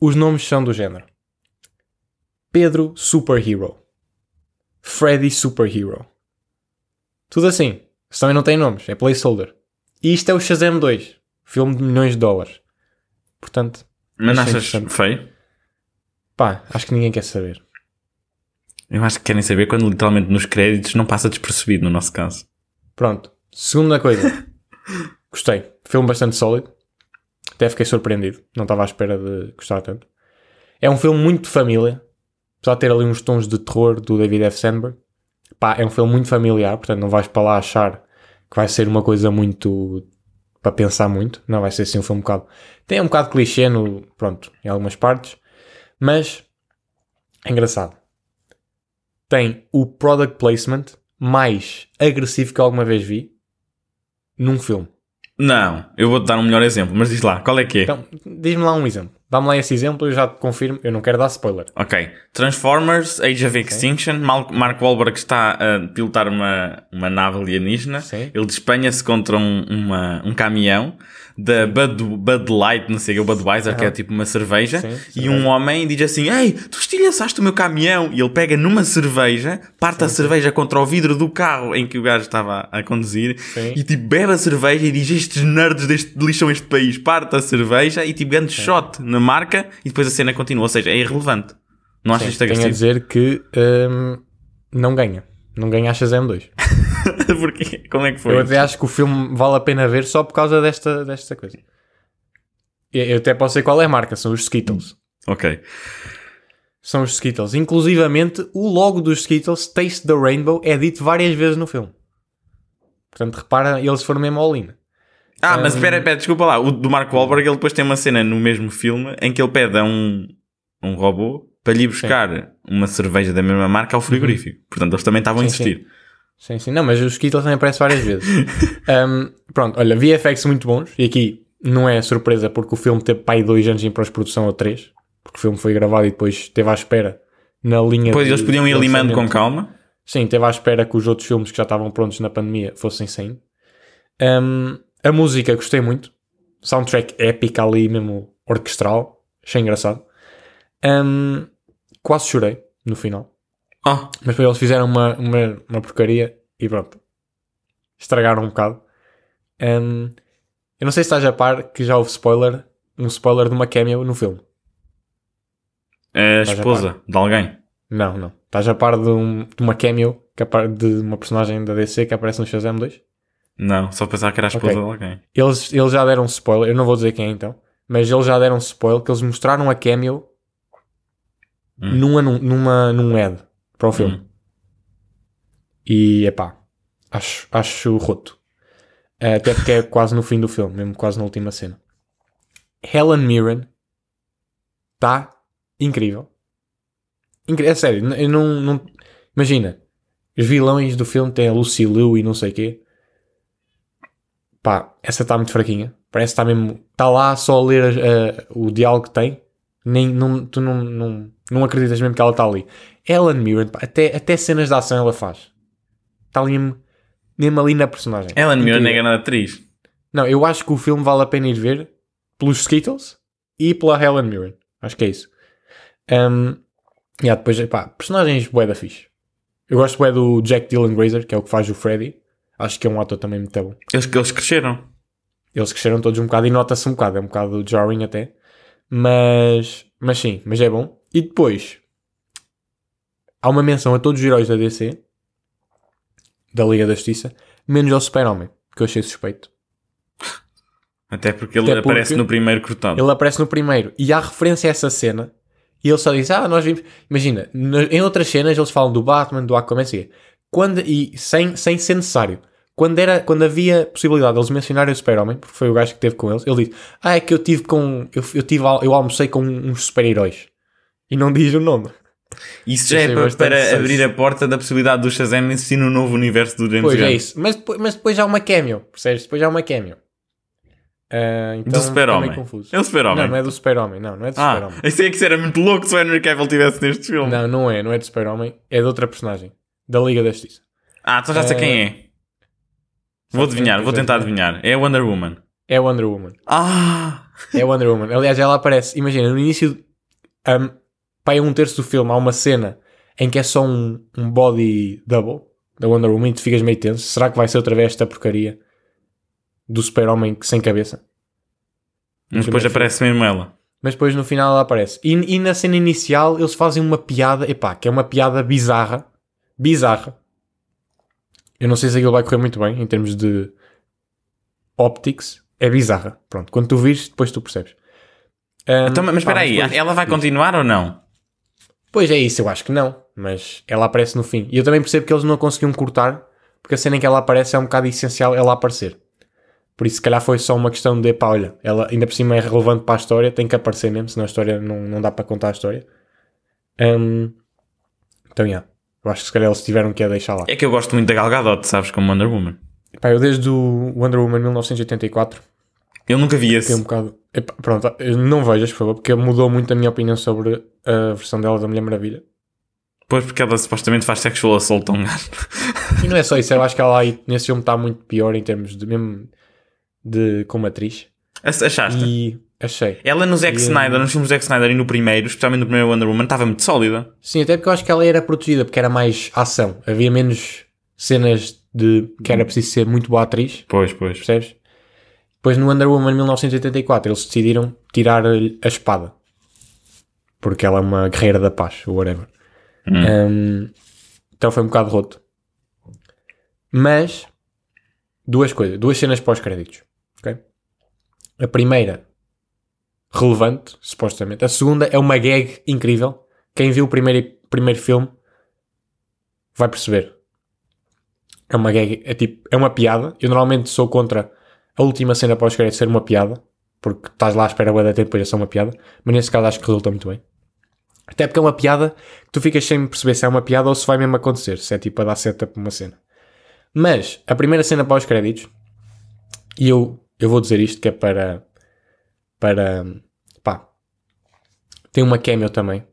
os nomes são do género Pedro Superhero Freddy Superhero tudo assim Isso também não tem nomes, é placeholder e isto é o Shazam 2 filme de milhões de dólares portanto Mas não Achei achas feio? pá, acho que ninguém quer saber Eu acho que querem saber quando literalmente nos créditos não passa despercebido no nosso caso. Pronto. Segunda coisa. Gostei. Filme bastante sólido. Até fiquei surpreendido. Não estava à espera de gostar tanto. É um filme muito de família. Apesar de ter ali uns tons de terror do David F. Sandberg. Pá, é um filme muito familiar. Portanto, não vais para lá achar que vai ser uma coisa muito... Para pensar muito. Não, vai ser assim um filme um bocado... Tem um bocado clichê no... Pronto, em algumas partes. Mas... É engraçado. Tem o product placement mais agressivo que alguma vez vi num filme. Não, eu vou-te dar um melhor exemplo, mas diz lá, qual é que é? Então, diz-me lá um exemplo. Dá-me lá esse exemplo, eu já te confirmo. Eu não quero dar spoiler. Ok. Transformers, Age of Extinction, Mal Mark Wahlberg está a pilotar uma, uma nave alienígena. Sim. Ele despenha-se contra um, uma, um caminhão da Bud, Bud Light, não sei o que, o Budweiser, que é tipo uma cerveja. Sim, e cerveja. um homem diz assim, Ei, tu estilhaçaste o meu caminhão. E ele pega numa cerveja, parte a cerveja contra o vidro do carro em que o gajo estava a conduzir. Sim. E tipo, bebe a cerveja e diz, estes nerds deste, lixam este país. Parte a cerveja e tipo, grande shot na marca e depois a cena continua. Ou seja, é irrelevante. Não achas isto Tenho a agressivo? dizer que hum, não ganha. Não ganha a Shazam 2. Porque, como é que foi? Eu até acho que o filme vale a pena ver só por causa desta, desta coisa. Eu até posso sei qual é a marca, são os Skittles. Ok. São os Skittles. Inclusivamente, o logo dos Skittles, Taste the Rainbow, é dito várias vezes no filme. Portanto, repara, eles foram mesmo all-in. Ah, mas espera, espera, desculpa lá. O do Mark Wahlberg, ele depois tem uma cena no mesmo filme em que ele pede a um, um robô para lhe buscar uma cerveja da mesma marca ao frigorífico. Portanto, eles também estavam a Uhum. Sim, insistir. Sim, sim. Não, mas os Skittles também aparecem várias vezes. Um, pronto, olha, VFX muito bons. E aqui não é surpresa porque o filme teve pai dois anos em pós-produção ou três. Porque o filme foi gravado e depois esteve à espera na linha Depois de eles podiam ir limando com calma. Sim, teve à espera que os outros filmes que já estavam prontos na pandemia fossem saindo. Um, a música gostei muito. Soundtrack épica ali mesmo orquestral. Achei engraçado. Um, quase chorei no final. Oh, Mas depois eles fizeram uma, uma, uma porcaria e pronto. Estragaram um bocado. Um, eu não sei se estás a par que já houve spoiler. Um spoiler de uma cameo no filme. a Estás a esposa de alguém. Não, não. Estás a par de, um- de uma cameo que apa- de uma personagem da DC que aparece no Shazam 2? Não, só pensar que era a esposa Ok. de alguém. Eles, eles já deram spoiler. Eu não vou dizer quem é então. Mas eles já deram spoiler que eles mostraram a cameo Hum. num, anu- numa, num ad para o filme. Hum. E epá, acho, acho roto. Eh, Até porque é quase no fim do filme, mesmo quase na última cena. Helen Mirren está incrível. É sério, eu não, não. Imagina, os vilões do filme têm a Lucy Liu e não sei o quê. Pá, essa está muito fraquinha. Parece que está mesmo. Está lá só a ler a- o diálogo que tem. Nem, não, tu não, não, não acreditas mesmo que ela está ali. Helen Mirren, pá, até, até cenas de ação ela faz. Está ali mesmo, mesmo ali na personagem. Ellen Mirren é grande atriz. Não, eu acho que o filme vale a pena ir ver pelos Skittles e pela Helen Mirren. Acho que é isso. Um, e há depois, pá, personagens bué da fixe. Eu gosto bué do Jack Dylan Grazer, que é o que faz o Freddy. Acho que é um ator também muito bom. Eles, eles cresceram. Eles cresceram todos um bocado e nota-se um bocado. É um bocado jarring até. Mas, mas sim, mas é bom. E depois, há uma menção a todos os heróis da DC, da Liga da Justiça, menos ao Super-Homem, que eu achei suspeito. Até porque ele Até porque- aparece no primeiro cortado. Ele aparece no primeiro e há referência a essa cena e ele só diz: Ah, nós vimos. Imagina, na- em outras cenas eles falam do Batman, do Aquaman, assim, quando, e sem, sem ser necessário. Quando, era, quando havia possibilidade de eles mencionarem o Super-Homem, porque foi o gajo que teve com eles, ele diz: Ah, é que eu tive com. Eu, eu, tive, eu almocei com uns super-heróis. E não diz o nome. Isso já é para, para abrir a porta da possibilidade do Shazam existir no novo universo do James Pois Gunn. é isso. Mas depois, mas depois há uma cameo, percebes? Depois há uma cameo. Ah, então Do Super-Homem. É o Super-Homem. Não, não é do Super-Homem. Não, não é do Ah, Super-Homem. isso é que isso era muito louco se o Henry Cavill estivesse neste filme. Não, não é. Não é do Super-Homem. É de outra personagem. Da Liga da Justiça. Ah, então já sei Eh, quem é. Vou adivinhar, vou tentar adivinhar. É a Wonder Woman. É Wonder Woman. Ah! É Wonder Woman. Aliás, ela aparece. Imagina, no início. Um, para um terço do filme há uma cena em que é só um, um body double da Wonder Woman e tu ficas meio tenso. Será que vai ser outra vez esta porcaria do Super-Homem sem cabeça? Mas depois aparece mesmo ela. Mas depois no final ela aparece. E, e na cena inicial eles fazem uma piada, epá, que é uma piada bizarra. Bizarra. Eu não sei se aquilo vai correr muito bem em termos de optics. É bizarra. Pronto, quando tu vires, depois tu percebes. Ahm, Então, mas espera aí, ela vai continuar ou não? Pois é isso, eu acho que não. Mas ela aparece no fim. E eu também percebo que eles não conseguiam cortar, porque a cena em que ela aparece é um bocado essencial ela aparecer. Por isso, se calhar foi só uma questão de, pá, olha, ela ainda por cima é relevante para a história, tem que aparecer mesmo, senão a história não, não dá para contar a história. Hum, então, já. Eu acho que se calhar eles tiveram que a deixar lá. É que eu gosto muito da Gal Gadot, sabes, como Wonder Woman. Pá, eu desde o Wonder Woman 1984 Eu nunca vi esse. um bocado. Epá, pronto, não vejas, por favor, porque mudou muito a minha opinião sobre a versão dela da Mulher Maravilha. Pois porque ela supostamente faz sexual assault a um gajo. E não é só isso, eu acho que ela aí nesse filme está muito pior em termos de mesmo de como atriz. Ach- Achaste? E achei. Ela no Zack E, Snyder, nos filmes do Zack Snyder e no primeiro, especialmente no primeiro Wonder Woman, estava muito sólida. Sim, até porque eu acho que ela era protegida, porque era mais ação. Havia menos cenas de que era preciso ser muito boa atriz, Pois, pois. percebes? Depois no Wonder Woman 1984 eles decidiram tirar a espada. Porque ela é uma guerreira da paz, ou whatever. Um, então foi um bocado roto. Mas, duas coisas, duas cenas pós-créditos. ok? A primeira, relevante, supostamente. A segunda é uma gag incrível. Quem viu o primeiro, primeiro filme vai perceber. É uma gag, é tipo, é uma piada. Eu normalmente sou contra a última cena pós-crédito ser uma piada, porque estás lá à espera da tempo depois é só uma piada. Mas nesse caso acho que resulta muito bem. Até porque é uma piada que tu ficas sem perceber se é uma piada ou se vai mesmo acontecer, se é tipo a dar seta para uma cena. Mas a primeira cena pós-créditos, e eu, eu vou dizer isto que é para. para. pá. Tem uma cameo também,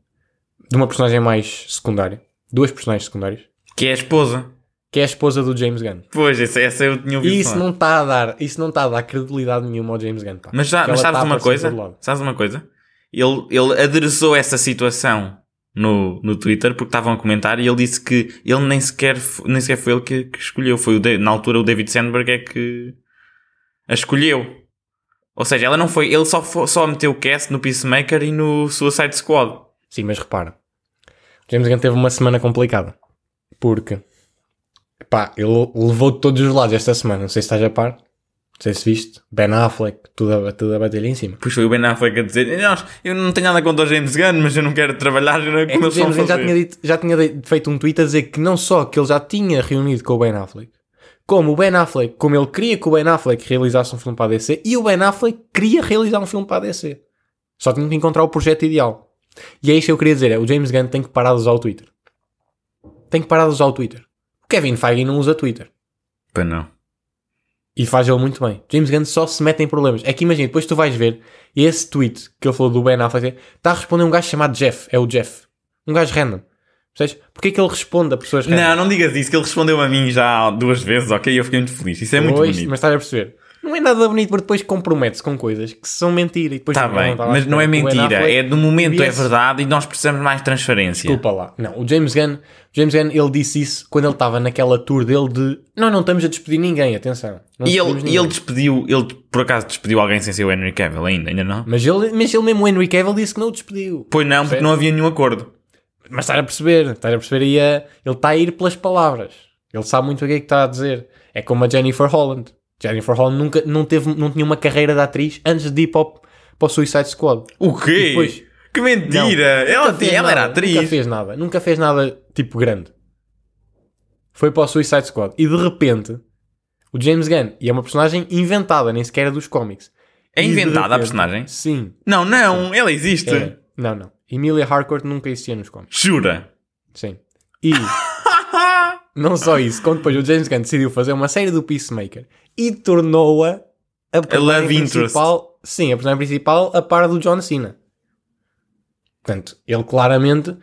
de uma personagem mais secundária, duas personagens secundárias, Que é a esposa. Que é a esposa do James Gunn. Pois, essa, essa eu tinha ouvido E isso falar. não está a dar, isso não está a dar credibilidade nenhuma ao James Gunn. Pá. Mas, já, mas sabes a uma coisa? Sabes uma coisa? Ele, ele adereçou essa situação no, no Twitter porque estavam a comentar e ele disse que ele nem sequer, nem sequer foi ele que, que escolheu. Foi o na altura o David Sandberg é que a escolheu. Ou seja, ela não foi, ele só, só meteu o cast no Peacemaker e no Suicide Squad. Sim, mas repara. O James Gunn teve uma semana complicada. Porque, pá, ele levou de todos os lados esta semana. Não sei se estás a par. Não sei se viste. Ben Affleck, tudo a, tudo a bater-lhe em cima. Pois foi o Ben Affleck a dizer, "Nós, eu não tenho nada contra o James Gunn, mas eu não quero trabalhar como É James Gunn já fazer." tinha, dito- já tinha feito um tweet a dizer que não só que ele já tinha reunido com o Ben Affleck, como o Ben Affleck, como ele queria que o Ben Affleck realizasse um filme para a DC, e o Ben Affleck queria realizar um filme para a DC. Só tinha que encontrar o projeto ideal. E é isto que eu queria dizer, é o James Gunn tem que parar de usar o Twitter. Tem que parar de usar o Twitter. Kevin Feige não usa Twitter. Pois não. E faz ele muito bem. James Gunn só se mete em problemas. É que imagina, depois tu vais ver esse tweet que ele falou do Ben Affleck, está a responder um gajo chamado Jeff. É o Jeff. Um gajo random. Percebes? Porquê é que ele responde a pessoas random? Não, não digas isso, que ele respondeu a mim já duas vezes, ok? Eu fiquei muito feliz. Isso é muito Pois, bonito. Mas estás a perceber? Não é nada bonito porque depois compromete-se com coisas que são mentira. E depois Está não, bem, estava à mas não é mentira. É do momento é verdade e nós precisamos mais transferência. Desculpa lá. Não, o James Gunn, o James Gunn, ele disse isso quando ele estava naquela tour dele de não, não estamos a despedir ninguém, atenção. Não E ele, ninguém." ele despediu, ele por acaso despediu alguém sem ser o Henry Cavill ainda, ainda não? Mas ele, mas ele mesmo, o Henry Cavill, disse que não o despediu. Pois não, porque Certo. não havia nenhum acordo. Mas estás a perceber, estás a perceber a- ele está a ir pelas palavras. Ele sabe muito o que é que está a dizer. É como a Jennifer Holland. Jennifer Holland nunca, não, teve, não tinha uma carreira de atriz antes de ir para o, para o Suicide Squad. O quê? depois- Que mentira! Não, ela tinha, ela era nada, atriz. Nunca fez nada. Nunca fez nada tipo grande. Foi para o Suicide Squad. E de repente, o James Gunn, e é uma personagem inventada, nem sequer é dos cómics. É E inventada a repente- personagem? Sim. Não, não, ela existe. É. Não, não. Emilia Harcourt nunca existia nos cómics. Jura? Sim. E não só isso, quando depois o James Gunn decidiu fazer uma série do Peacemaker e tornou-a a personagem love interest. principal. Sim, a personagem principal a par do John Cena. Portanto, ele claramente.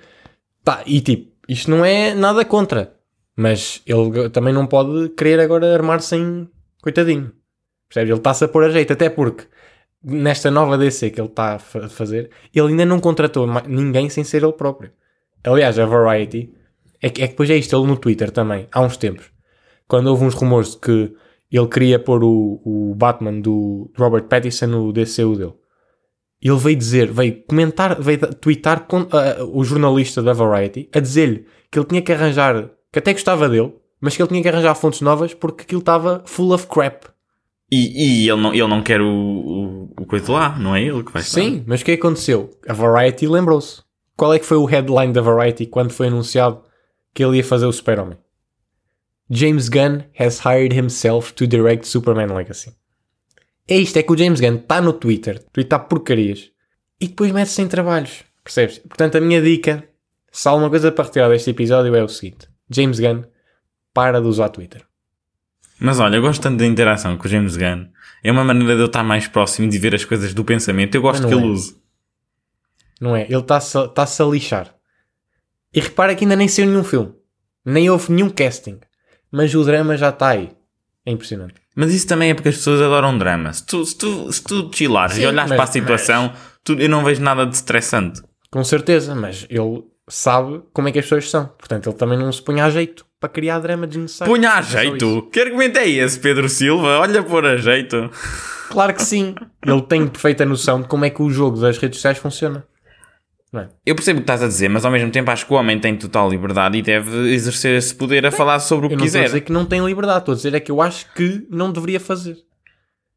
Tá, e tipo, isto não é nada contra. Mas ele também não pode querer agora armar-se em. Coitadinho. Percebes? Ele está-se a pôr a jeito. Até porque nesta nova DC que ele está a fa- fazer, ele ainda não contratou ninguém sem ser ele próprio. Aliás, a Variety. É que, é que depois é isto, ele no Twitter também, há uns tempos. Quando houve uns rumores de que ele queria pôr o, o Batman do Robert Pattinson no DCU dele. Ele veio dizer, veio comentar, veio twittar com, ah, o jornalista da Variety a dizer-lhe que ele tinha que arranjar, que até gostava dele, mas que ele tinha que arranjar fontes novas porque aquilo estava full of crap. E, e ele, não, ele não quer o, o, o coisa lá, não é ele que vai estar. Sim, mas o que aconteceu? A Variety lembrou-se. Qual é que foi o headline da Variety quando foi anunciado que ele ia fazer o Super-Homem? James Gunn has hired himself to direct Superman Legacy. É isto, é que o James Gunn está no Twitter, tweetar porcarias, e depois mete-se em trabalhos, percebes? Portanto, a minha dica, se há alguma coisa para retirar deste episódio é o seguinte. James Gunn, para de usar Twitter. Mas olha, eu gosto tanto da interação com o James Gunn. É uma maneira de eu estar mais próximo e de ver as coisas do pensamento. Eu gosto que não ele é. use. Não é? Ele está-se está-se a lixar. E repara que ainda nem saiu nenhum filme. Nem houve nenhum casting. Mas o drama já está aí. É impressionante. Mas isso também é porque as pessoas adoram drama. Se tu, se tu, se tu chilares Sim, e olhares mas- para a situação, tu, eu não vejo nada de estressante. Com certeza, mas ele sabe como é que as pessoas são. Portanto, ele também não se punha a jeito para criar drama desnecessário. Punha a É jeito. Que argumento é esse, Pedro Silva? Olha por a jeito. Claro que sim. Ele tem perfeita noção de como é que o jogo das redes sociais funciona. É? Eu percebo o que estás a dizer, mas ao mesmo tempo acho que o homem tem total liberdade e deve exercer esse poder a falar sobre o que Eu não estou a quiser. dizer que não tem liberdade. Estou a dizer é que eu acho que não deveria fazer.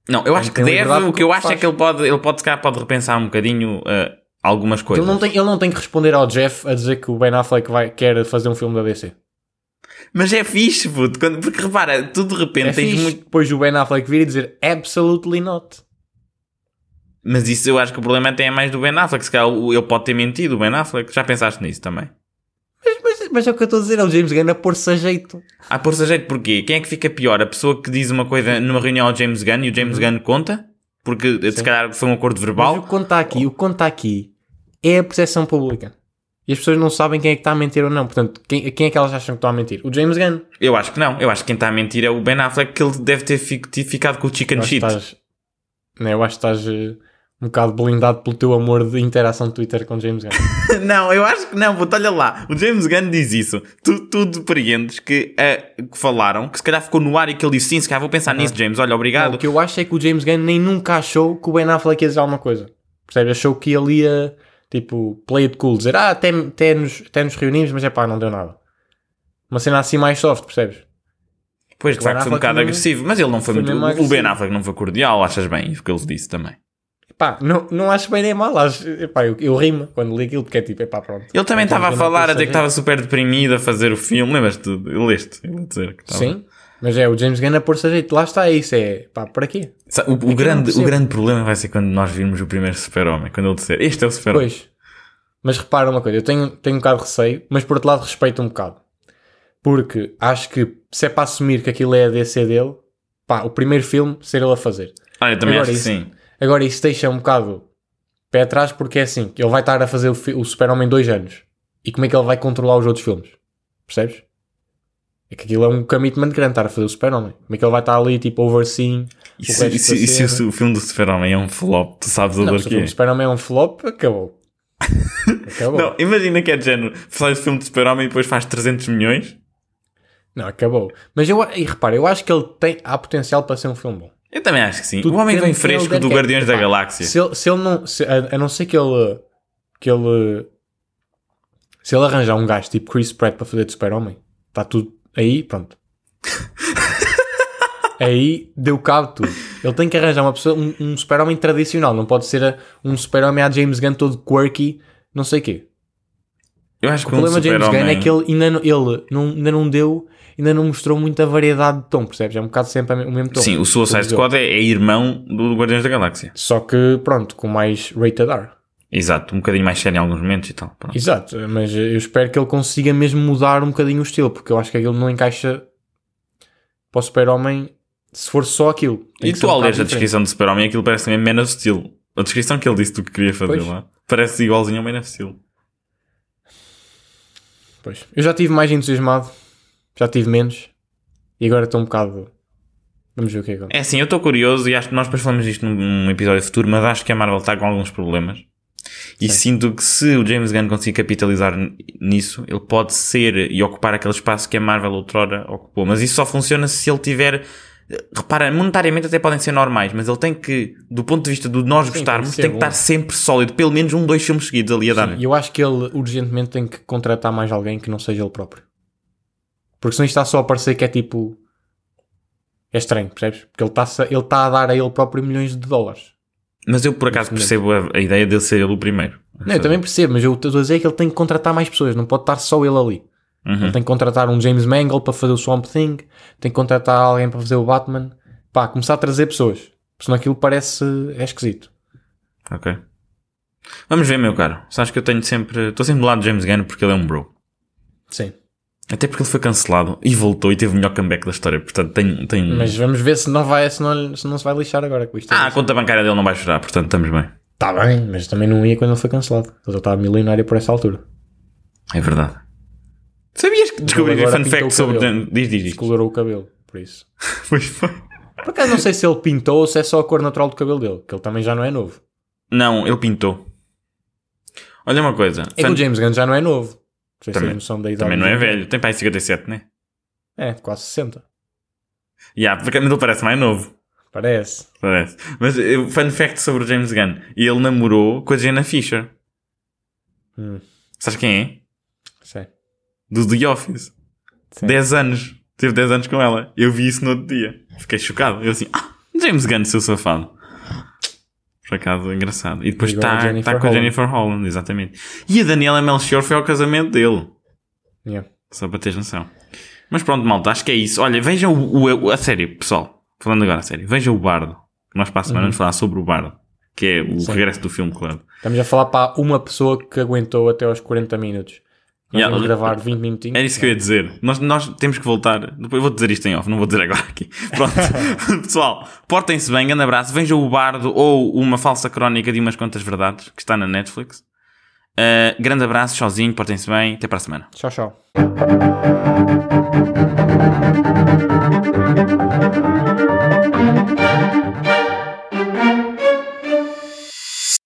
Não, eu acho que deve. O que eu acho é faz. que ele pode, ele pode, se calhar, pode repensar um bocadinho eh, algumas coisas. Ele não, tem, ele não tem que responder ao Jeff a dizer que o Ben Affleck vai, quer fazer um filme da DC. Mas é fixe, puto, quando- porque repara, tu de repente É tens fixe muito. depois o Ben Affleck vir e dizer absolutely not. Mas isso eu acho que o problema até é mais do Ben Affleck. Se calhar ele pode ter mentido, o Ben Affleck. Já pensaste nisso também? Mas, mas- mas é o que eu estou a dizer, é o James Gunn a pôr-se a jeito. Ah, por-se a jeito porquê? Quem é que fica pior? A pessoa que diz uma coisa numa reunião ao James Gunn e o James Gunn conta? Porque se Uhum. Sim. calhar foi um acordo Mas verbal. o que conta aqui, o que conta aqui é a percepção pública. E as pessoas não sabem quem é que está a mentir ou não. Portanto, quem, quem é que elas acham que está a mentir? O James Gunn. Eu acho que não. Eu acho que quem está a mentir é o Ben Affleck, que ele deve ter fi- ter ficado com o chicken shit. estás, né, eu acho que estás eh, um bocado blindado pelo teu amor de interação de Twitter com James Gunn. Não, eu acho que não, puto, olha lá. O James Gunn diz isso. Tu, tu depreendes que, eh, que falaram, que se calhar ficou no ar e que ele disse sim, se calhar vou pensar nisso, James. Olha, Não, obrigado. o que eu acho é que o James Gunn nem nunca achou que o Ben Affleck ia dizer alguma coisa. Percebe? Achou que ele ia, tipo, play it cool, dizer, ah, até, até, nos, até nos reunimos, mas é pá, não deu nada. Uma cena assim mais soft, percebes? Pois, de facto, foi um bocado não- agressivo. Mas ele não foi, foi muito. O Ben. Affleck não foi cordial, achas bem? Isso que ele disse também. Pá, não, não acho bem nem mal. Acho, epá, eu, eu rimo quando li aquilo, porque é tipo, epá, pronto. Ele também estava a falar até que estava super deprimido a fazer o filme. Lembras-te? Leste. Ele dizer que estava. Sim, mas é o James Gunn a pôr-se a jeito. Lá está, é isso. É, pá, para quê? O, o não grande, o grande problema vai ser quando nós virmos o primeiro super-homem. Quando ele disser, este é o super-homem. Pois. Mas repara uma coisa, eu tenho, tenho um bocado de receio, mas por outro lado respeito um bocado. Porque acho que se é para assumir que aquilo é a DC dele, pá, o primeiro filme ser ele a fazer. Ah, eu também Agora acho que isso- sim. Agora isso deixa um bocado pé atrás porque é assim, ele vai estar a fazer o, o Super-Homem dois anos. E como é que ele vai controlar os outros filmes? Percebes? É que aquilo é um commitment grande estar a fazer o Super-Homem. Como é que ele vai estar ali tipo overseeing E o se, e se- e se o, o filme do super-homem é um flop, tu sabes a Não, dor se o que é. filme do Super-Homem é um flop, acabou. acabou. Não, imagina que é de género, faz o filme de super-homem e depois faz 300 milhões. Não, acabou. Mas eu, e repara, eu acho que ele tem, há potencial para ser um filme bom. Eu também acho que sim. Tudo o homem vem fresco do quer. Guardiões da Galáxia. Se ele, se ele não, se- a, a não ser que ele, que ele, se ele arranjar um gajo tipo Chris Pratt para fazer de super-homem, está tudo aí, pronto. aí deu cabo de tudo. Ele tem que arranjar uma pessoa, um, um super-homem tradicional, não pode ser a- um super-homem a James Gunn todo quirky, não sei o quê. Eu acho O que um problema de James Gunn é que ele ainda não, ele não, ainda não deu, ainda não mostrou muita variedade de tom, percebes? É um bocado sempre o mesmo tom. Sim, o Suicide Squad é, é irmão do Guardiões da Galáxia. Só que, pronto, com mais rated R. Exato, um bocadinho mais sério em alguns momentos e tal. Pronto. Exato, mas eu espero que ele consiga mesmo mudar um bocadinho o estilo, porque eu acho que aquilo não encaixa para o super-homem se for só aquilo. E tu, um ao ler a descrição de Super-Homem, aquilo parece também Man of Steel. A descrição que ele disse do que queria fazer Pois. lá parece igualzinho ao Man of Steel. Pois. Eu já estive mais entusiasmado, já tive menos, e agora estou um bocado. Vamos ver o que é que acontece. É assim, eu estou curioso e acho que nós depois falamos disto num, episódio futuro, mas acho que a Marvel está com alguns problemas. E sinto que se o James Gunn conseguir capitalizar nisso, ele pode ser e ocupar aquele espaço que a Marvel outrora ocupou. Mas isso só funciona se ele tiver. Repara, monetariamente até podem ser normais, mas ele tem que, do ponto de vista do nós tem gostarmos, que tem que estar sempre sólido, pelo menos um, dois filmes seguidos ali a dar. E eu acho que ele urgentemente tem que contratar mais alguém que não seja ele próprio. Porque senão isto está só a parecer que é tipo. É estranho, percebes? Porque ele está ele tá a dar a ele próprio milhões de dólares. Mas eu por acaso percebo a, a ideia dele ser ele o primeiro. Não, eu também percebo, mas eu estou a dizer que ele tem que contratar mais pessoas, não pode estar só ele ali. Uhum. Ele tem que contratar um James Mangle para fazer o Swamp Thing, tem que contratar alguém para fazer o Batman. Pá, começar a trazer pessoas. Porque senão aquilo parece. é esquisito. Ok. Vamos ver, meu caro. Sabes que eu tenho sempre. Estou sempre do lado de James Gunn porque ele é um bro. Sim. Até porque ele foi cancelado e voltou e teve o melhor comeback da história. Portanto, tem. tem... Mas vamos ver se não, vai, se não, se não se vai lixar agora com isto. Ah, a conta bancária dele não vai chorar, portanto estamos bem. Está bem, mas também não ia quando ele foi cancelado. Ele estava milionário por essa altura. É verdade. Sabias que descobri agora fun fact sobre. Diz, diz, diz. Descolorou o cabelo, por isso. Pois foi. Por acaso não sei se ele pintou ou se é só a cor natural do cabelo dele, que ele também já não é novo. Não, ele pintou. Olha uma coisa. É que fun- o James Gunn já não é novo. Não Também- noção da idade. Também não é velho. Tem para aí 57, né? É, quase 60. Yeah, porque ele parece mais novo. Parece. Parece. Mas eh, fun fact sobre o James Gunn. Ele namorou com a Jenna Fisher. Hum, Sabes quem é? sei. Do The Office. Sim. 10 anos. Teve 10 anos com ela. Eu vi isso no outro dia. Fiquei chocado. Eu assim, ah, James Gunn, seu safado. Por acaso, engraçado. E depois está tá com a. Jennifer Holland, exatamente. E a Daniela Melchior foi ao casamento dele. Yeah. Só para teres noção. Mas pronto, malta, acho que é isso. Olha, vejam o, o- a sério, pessoal. Falando agora a sério. Vejam o Bardo. Nós para a semana vamos falar sobre o Bardo. Que é o Sim. regresso do filme Club. Estamos a falar para uma pessoa que aguentou até aos 40 minutos. Yeah, gravar 20 minutinhos. Era isso que eu ia dizer. Nós, nós temos que voltar. Depois eu vou dizer isto em off, não vou dizer agora aqui. Pronto. Pessoal, portem-se bem, grande abraço. Vejam o Bardo ou uma falsa crónica de umas quantas verdades que está na Netflix. Uh, grande abraço, sozinho, portem-se bem. Até para a semana. Tchau, tchau.